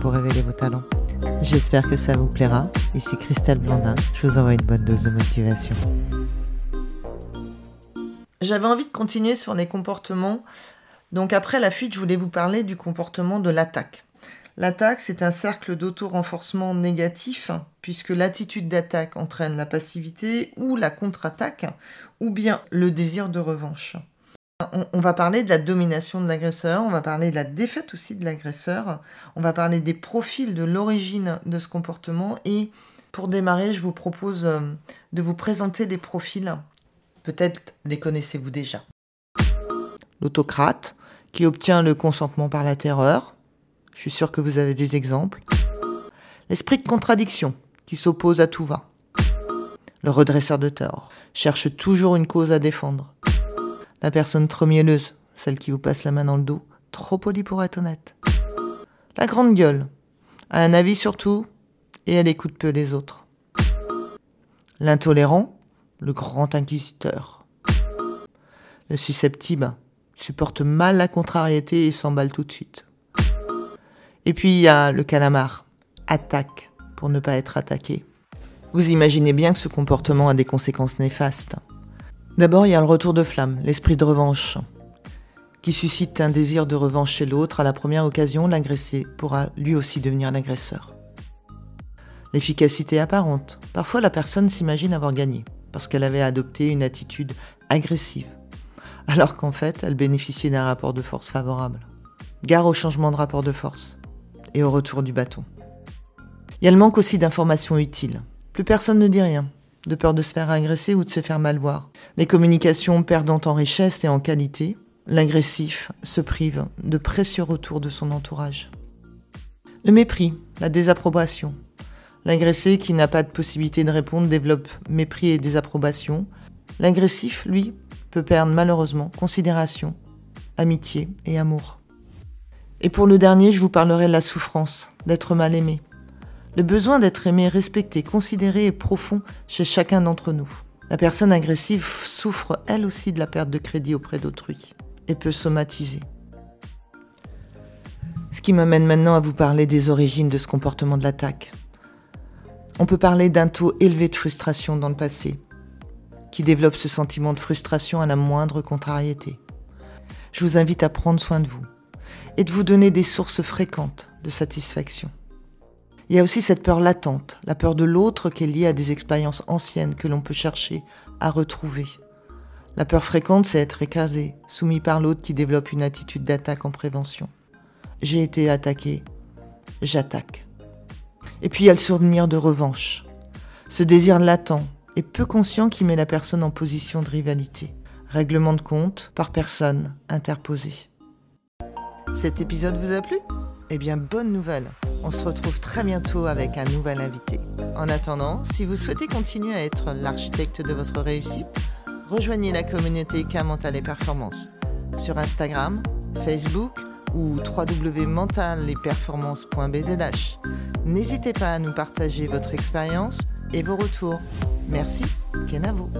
pour révéler vos talents. J'espère que ça vous plaira. Ici Christelle Blandin, je vous envoie une bonne dose de motivation. J'avais envie de continuer sur les comportements. Donc après la fuite, je voulais vous parler du comportement de l'attaque. L'attaque, c'est un cercle d'auto-renforcement négatif, puisque l'attitude d'attaque entraîne la passivité ou la contre-attaque, ou bien le désir de revanche. On, va parler de la domination de l'agresseur, on va parler de la défaite aussi de l'agresseur, on va parler des profils, de l'origine de ce comportement, et pour démarrer, je vous propose euh, de vous présenter des profils. Peut-être les connaissez-vous déjà. L'autocrate, qui obtient le consentement par la terreur, je suis sûr que vous avez des exemples. L'esprit de contradiction, qui s'oppose à tout va. Le redresseur de tort, cherche toujours une cause à défendre. La personne trop mielleuse, celle qui vous passe la main dans le dos, trop polie pour être honnête. La grande gueule, a un avis sur tout et elle écoute peu les autres. L'intolérant, le grand inquisiteur. Le susceptible supporte mal la contrariété et s'emballe tout de suite. Et puis il y a le calamar. Attaque pour ne pas être attaqué. Vous imaginez bien que ce comportement a des conséquences néfastes. D'abord, il y a le retour de flamme, l'esprit de revanche, qui suscite un désir de revanche chez l'autre. À la première occasion, l'agressé pourra lui aussi devenir l'agresseur. L'efficacité apparente. Parfois, la personne s'imagine avoir gagné, parce qu'elle avait adopté une attitude agressive, alors qu'en fait, elle bénéficiait d'un rapport de force favorable. Gare au changement de rapport de force et au retour du bâton. Il y a le manque aussi d'informations utiles. Plus personne ne dit rien, de peur de se faire agresser ou de se faire mal voir. Les communications perdant en richesse et en qualité, l'agressif se prive de précieux retours de son entourage. Le mépris, la désapprobation. L'agressé qui n'a pas de possibilité de répondre développe mépris et désapprobation. L'agressif, lui, peut perdre malheureusement considération, amitié et amour. Et pour le dernier, je vous parlerai de la souffrance, d'être mal aimé. Le besoin d'être aimé, respecté, considéré est profond chez chacun d'entre nous. La personne agressive souffre elle aussi de la perte de crédit auprès d'autrui et peut somatiser. Ce qui m'amène maintenant à vous parler des origines de ce comportement de l'attaque. On peut parler d'un taux élevé de frustration dans le passé, qui développe ce sentiment de frustration à la moindre contrariété. Je vous invite à prendre soin de vous, et de vous donner des sources fréquentes de satisfaction. Il y a aussi cette peur latente, la peur de l'autre qui est liée à des expériences anciennes que l'on peut chercher à retrouver. La peur fréquente, c'est être écrasé, soumis par l'autre qui développe une attitude d'attaque en prévention. J'ai été attaqué, j'attaque. Et puis il y a le souvenir de revanche, ce désir latent et peu conscient qui met la personne en position de rivalité. Règlement de compte par personne interposée. Cet épisode vous a plu? Eh bien, bonne nouvelle On se retrouve très bientôt avec un nouvel invité. En attendant, si vous souhaitez continuer à être l'architecte de votre réussite, rejoignez la communauté K et Performance sur Instagram, Facebook ou www.mentalesperformances.bzh. N'hésitez pas à nous partager votre expérience et vos retours. Merci, Kenavo.